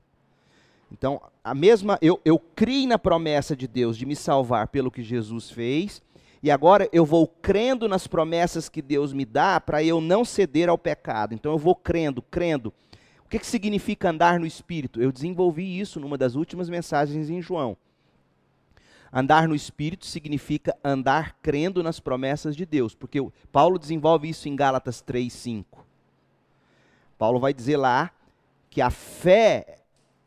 Então, a mesma, eu, eu criei na promessa de Deus de me salvar pelo que Jesus fez, e agora eu vou crendo nas promessas que Deus me dá para eu não ceder ao pecado. Então eu vou crendo, crendo que, que significa andar no Espírito? Eu desenvolvi isso numa das últimas mensagens em João. Andar no Espírito significa andar crendo nas promessas de Deus, porque Paulo desenvolve isso em Gálatas 3, 5. Paulo vai dizer lá que a fé,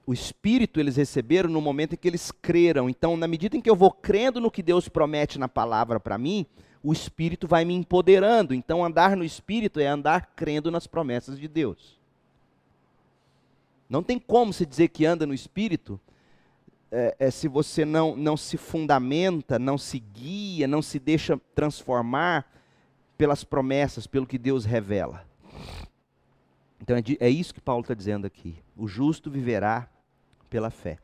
o Espírito eles receberam no momento em que eles creram. Então, na medida em que eu vou crendo no que Deus promete na palavra para mim, o Espírito vai me empoderando. Então, andar no Espírito é andar crendo nas promessas de Deus. Não tem como se dizer que anda no Espírito é, é, se você não, não se fundamenta, não se guia, não se deixa transformar pelas promessas, pelo que Deus revela. Então é, é isso que Paulo está dizendo aqui. O justo viverá pela fé.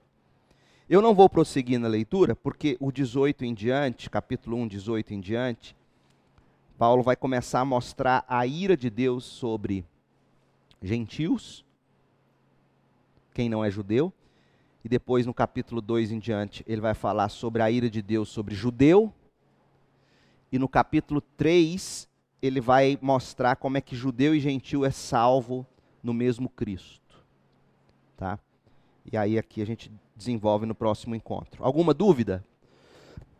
Eu não vou prosseguir na leitura, porque o 18 em diante, capítulo 1, 18 em diante, Paulo vai começar a mostrar a ira de Deus sobre gentios quem não é judeu. E depois, no capítulo 2 em diante, ele vai falar sobre a ira de Deus sobre judeu. E no capítulo 3, ele vai mostrar como é que judeu e gentil é salvo no mesmo Cristo. Tá? E aí aqui a gente desenvolve no próximo encontro. Alguma dúvida?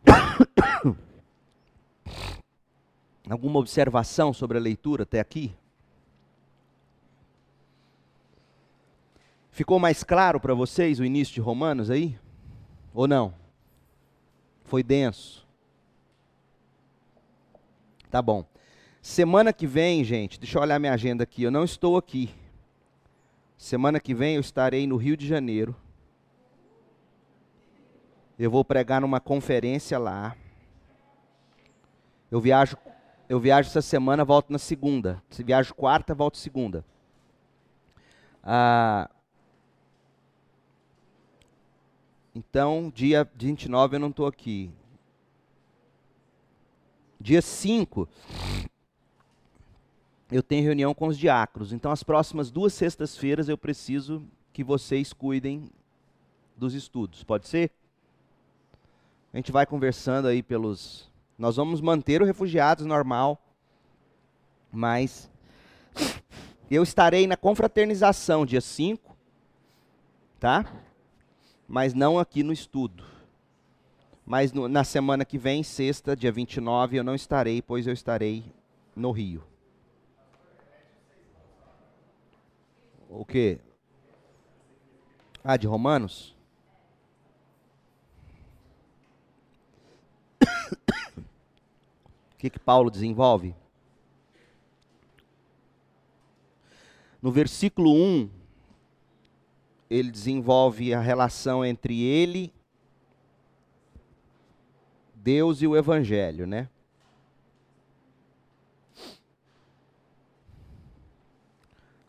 Alguma observação sobre a leitura até aqui? Ficou mais claro para vocês o início de Romanos aí? Ou não? Foi denso. Tá bom. Semana que vem, gente, deixa eu olhar minha agenda aqui. Eu não estou aqui. Semana que vem eu estarei no Rio de Janeiro. Eu vou pregar numa conferência lá. Eu viajo, eu viajo essa semana, volto na segunda. Se viajo quarta, volto segunda. Ah, então, dia 29 eu não estou aqui. Dia 5, eu tenho reunião com os diáconos. Então, as próximas duas sextas-feiras eu preciso que vocês cuidem dos estudos. Pode ser? A gente vai conversando aí pelos. Nós vamos manter o refugiados normal, mas eu estarei na confraternização dia 5, tá? Mas não aqui no estudo. Mas no, na semana que vem, sexta, dia 29, eu não estarei, pois eu estarei no Rio. O quê? Ah, de Romanos? o que, que Paulo desenvolve? No versículo 1, ele desenvolve a relação entre ele, Deus e o Evangelho, né?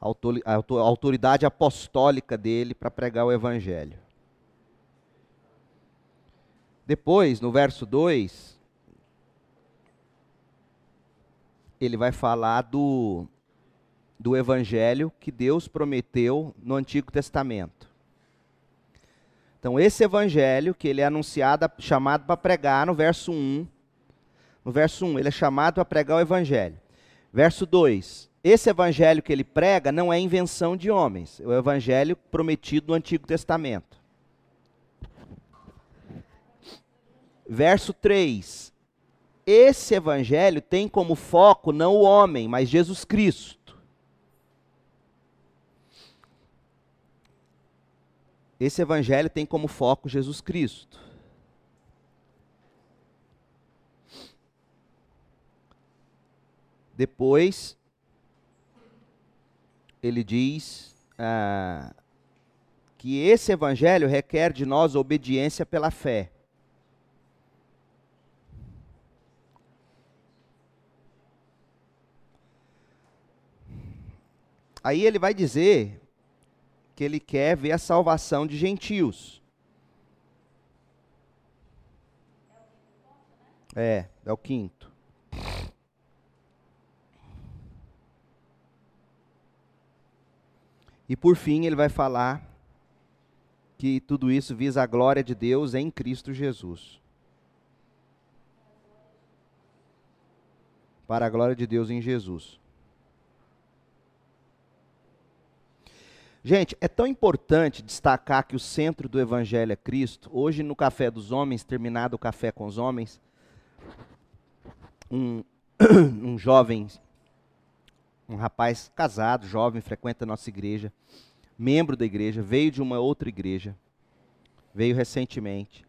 a autoridade apostólica dele para pregar o evangelho. Depois, no verso 2, ele vai falar do, do evangelho que Deus prometeu no Antigo Testamento. Então, esse evangelho que ele é anunciado, chamado para pregar no verso 1, no verso 1, ele é chamado para pregar o evangelho. Verso 2, esse evangelho que ele prega não é invenção de homens, é o evangelho prometido no Antigo Testamento. Verso 3. Esse evangelho tem como foco não o homem, mas Jesus Cristo. Esse evangelho tem como foco Jesus Cristo. Depois, ele diz ah, que esse evangelho requer de nós obediência pela fé. Aí ele vai dizer que ele quer ver a salvação de gentios. É, é o quinto. E por fim, ele vai falar que tudo isso visa a glória de Deus em Cristo Jesus. Para a glória de Deus em Jesus. Gente, é tão importante destacar que o centro do Evangelho é Cristo. Hoje, no Café dos Homens, terminado o Café com os Homens, um, um jovem um rapaz casado, jovem, frequenta a nossa igreja, membro da igreja, veio de uma outra igreja, veio recentemente.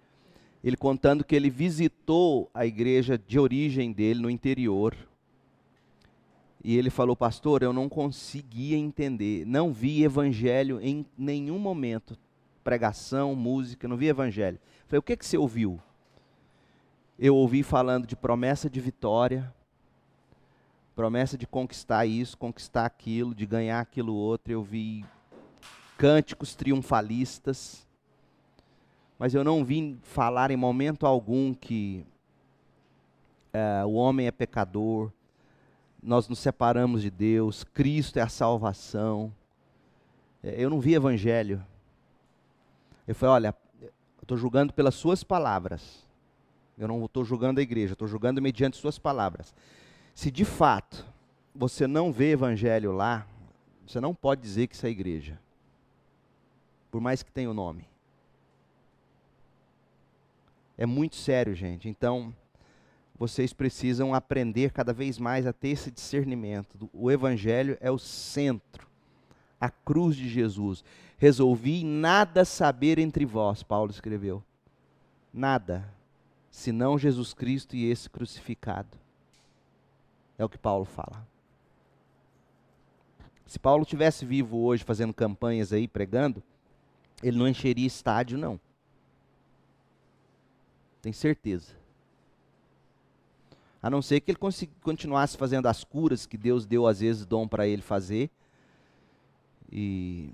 Ele contando que ele visitou a igreja de origem dele no interior. E ele falou, pastor, eu não conseguia entender, não vi evangelho em nenhum momento. Pregação, música, não vi evangelho. Falei, o que, que você ouviu? Eu ouvi falando de promessa de vitória, promessa de conquistar isso, conquistar aquilo, de ganhar aquilo outro. Eu vi cânticos triunfalistas, mas eu não vi falar em momento algum que é, o homem é pecador, nós nos separamos de Deus, Cristo é a salvação. É, eu não vi evangelho. Eu falei, olha, eu estou julgando pelas suas palavras. Eu não estou julgando a igreja, estou julgando mediante suas palavras. Se de fato você não vê evangelho lá, você não pode dizer que isso é igreja. Por mais que tenha o nome. É muito sério, gente. Então, vocês precisam aprender cada vez mais a ter esse discernimento. O evangelho é o centro, a cruz de Jesus. Resolvi nada saber entre vós, Paulo escreveu. Nada, senão Jesus Cristo e esse crucificado. É o que Paulo fala. Se Paulo tivesse vivo hoje fazendo campanhas aí, pregando, ele não encheria estádio, não. Tem certeza. A não ser que ele continuasse fazendo as curas que Deus deu, às vezes, dom para ele fazer. E...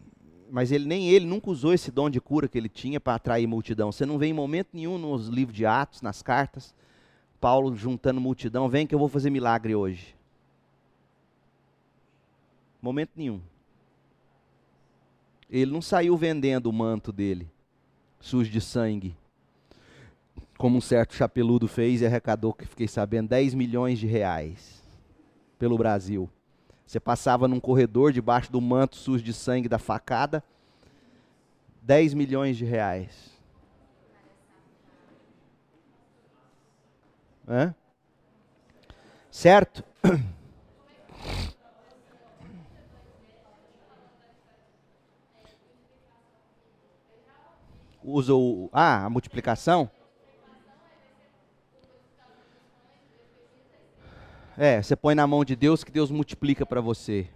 Mas ele nem ele nunca usou esse dom de cura que ele tinha para atrair multidão. Você não vê em momento nenhum nos livros de Atos, nas cartas, Paulo juntando multidão, vem que eu vou fazer milagre hoje. Momento nenhum. Ele não saiu vendendo o manto dele, sujo de sangue, como um certo chapeludo fez e arrecadou, que fiquei sabendo, 10 milhões de reais pelo Brasil. Você passava num corredor debaixo do manto sujo de sangue da facada, 10 milhões de reais. Certo? usa o. Ah, a multiplicação? É, você põe na mão de Deus que Deus multiplica para você.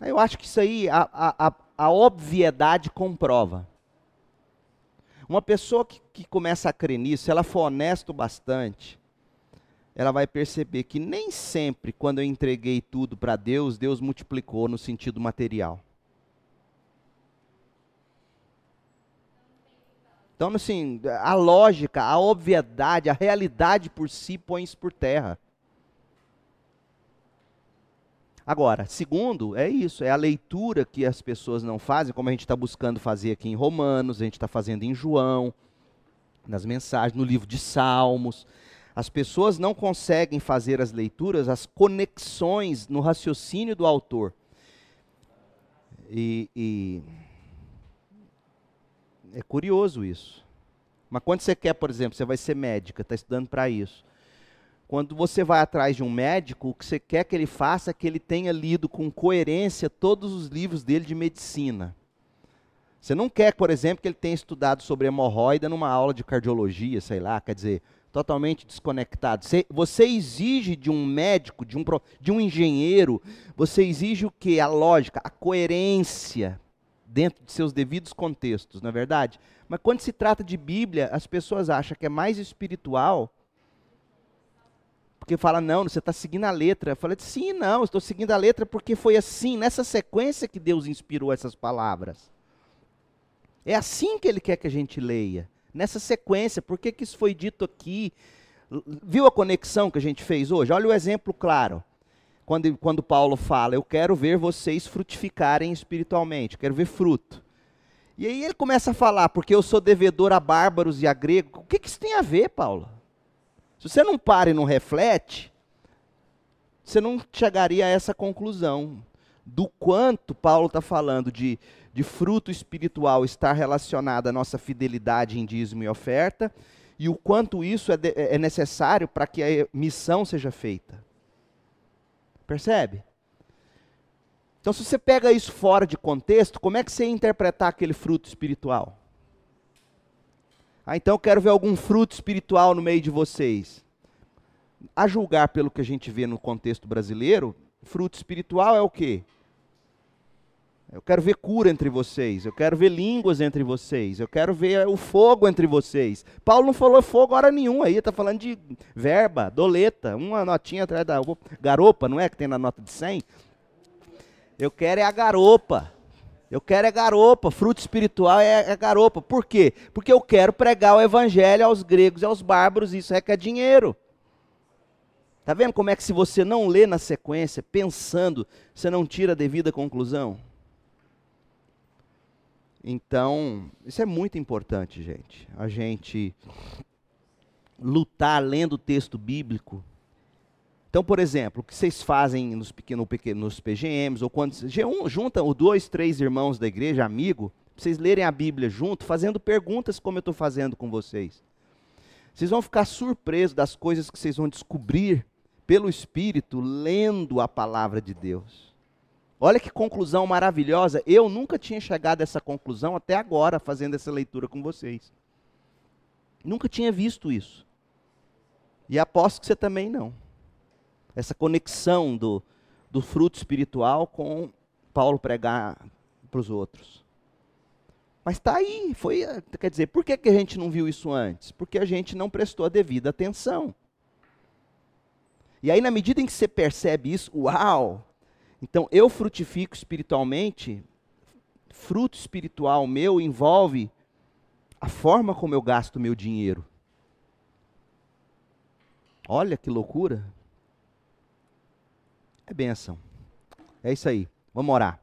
Eu acho que isso aí, a, a, a obviedade comprova. Uma pessoa que, que começa a crer nisso, se ela for honesto bastante, ela vai perceber que nem sempre, quando eu entreguei tudo para Deus, Deus multiplicou no sentido material. Então, assim, a lógica, a obviedade, a realidade por si põe isso por terra. Agora, segundo, é isso, é a leitura que as pessoas não fazem, como a gente está buscando fazer aqui em Romanos, a gente está fazendo em João, nas mensagens, no livro de Salmos. As pessoas não conseguem fazer as leituras, as conexões no raciocínio do autor. E, e é curioso isso. Mas quando você quer, por exemplo, você vai ser médica, está estudando para isso. Quando você vai atrás de um médico, o que você quer que ele faça é que ele tenha lido com coerência todos os livros dele de medicina. Você não quer, por exemplo, que ele tenha estudado sobre hemorroida numa aula de cardiologia, sei lá, quer dizer, totalmente desconectado. Você, você exige de um médico, de um, de um engenheiro, você exige o que? A lógica, a coerência dentro de seus devidos contextos, não é verdade? Mas quando se trata de Bíblia, as pessoas acham que é mais espiritual, porque fala, não, você está seguindo a letra. Eu falei, sim, não, estou seguindo a letra porque foi assim, nessa sequência que Deus inspirou essas palavras. É assim que Ele quer que a gente leia, nessa sequência. Por que, que isso foi dito aqui? Viu a conexão que a gente fez hoje? Olha o exemplo claro quando, quando Paulo fala, eu quero ver vocês frutificarem espiritualmente, quero ver fruto. E aí ele começa a falar, porque eu sou devedor a bárbaros e a gregos. O que, que isso tem a ver, Paulo? Se você não para e não reflete, você não chegaria a essa conclusão do quanto Paulo está falando de, de fruto espiritual estar relacionado à nossa fidelidade em dízimo e oferta, e o quanto isso é, de, é necessário para que a missão seja feita. Percebe? Então, se você pega isso fora de contexto, como é que você ia interpretar aquele fruto espiritual? Ah, então eu quero ver algum fruto espiritual no meio de vocês. A julgar pelo que a gente vê no contexto brasileiro, fruto espiritual é o quê? Eu quero ver cura entre vocês, eu quero ver línguas entre vocês, eu quero ver o fogo entre vocês. Paulo não falou fogo hora nenhuma aí, está falando de verba, doleta, uma notinha atrás da garopa, não é que tem na nota de 100? Eu quero é a garopa. Eu quero é garopa, fruto espiritual é, é garopa. Por quê? Porque eu quero pregar o evangelho aos gregos e aos bárbaros, isso requer dinheiro. Tá vendo como é que se você não lê na sequência, pensando, você não tira a devida conclusão? Então, isso é muito importante, gente. A gente lutar lendo o texto bíblico. Então, por exemplo, o que vocês fazem nos, pequenos, nos PGMs, ou quando junta os dois, três irmãos da igreja, amigo, para vocês lerem a Bíblia junto, fazendo perguntas como eu estou fazendo com vocês. Vocês vão ficar surpresos das coisas que vocês vão descobrir pelo Espírito lendo a palavra de Deus. Olha que conclusão maravilhosa. Eu nunca tinha chegado a essa conclusão até agora, fazendo essa leitura com vocês. Nunca tinha visto isso. E aposto que você também não. Essa conexão do, do fruto espiritual com Paulo pregar para os outros. Mas está aí, foi, quer dizer, por que, que a gente não viu isso antes? Porque a gente não prestou a devida atenção. E aí, na medida em que você percebe isso, uau! Então, eu frutifico espiritualmente, fruto espiritual meu envolve a forma como eu gasto meu dinheiro. Olha que loucura. É benção. É isso aí. Vamos orar.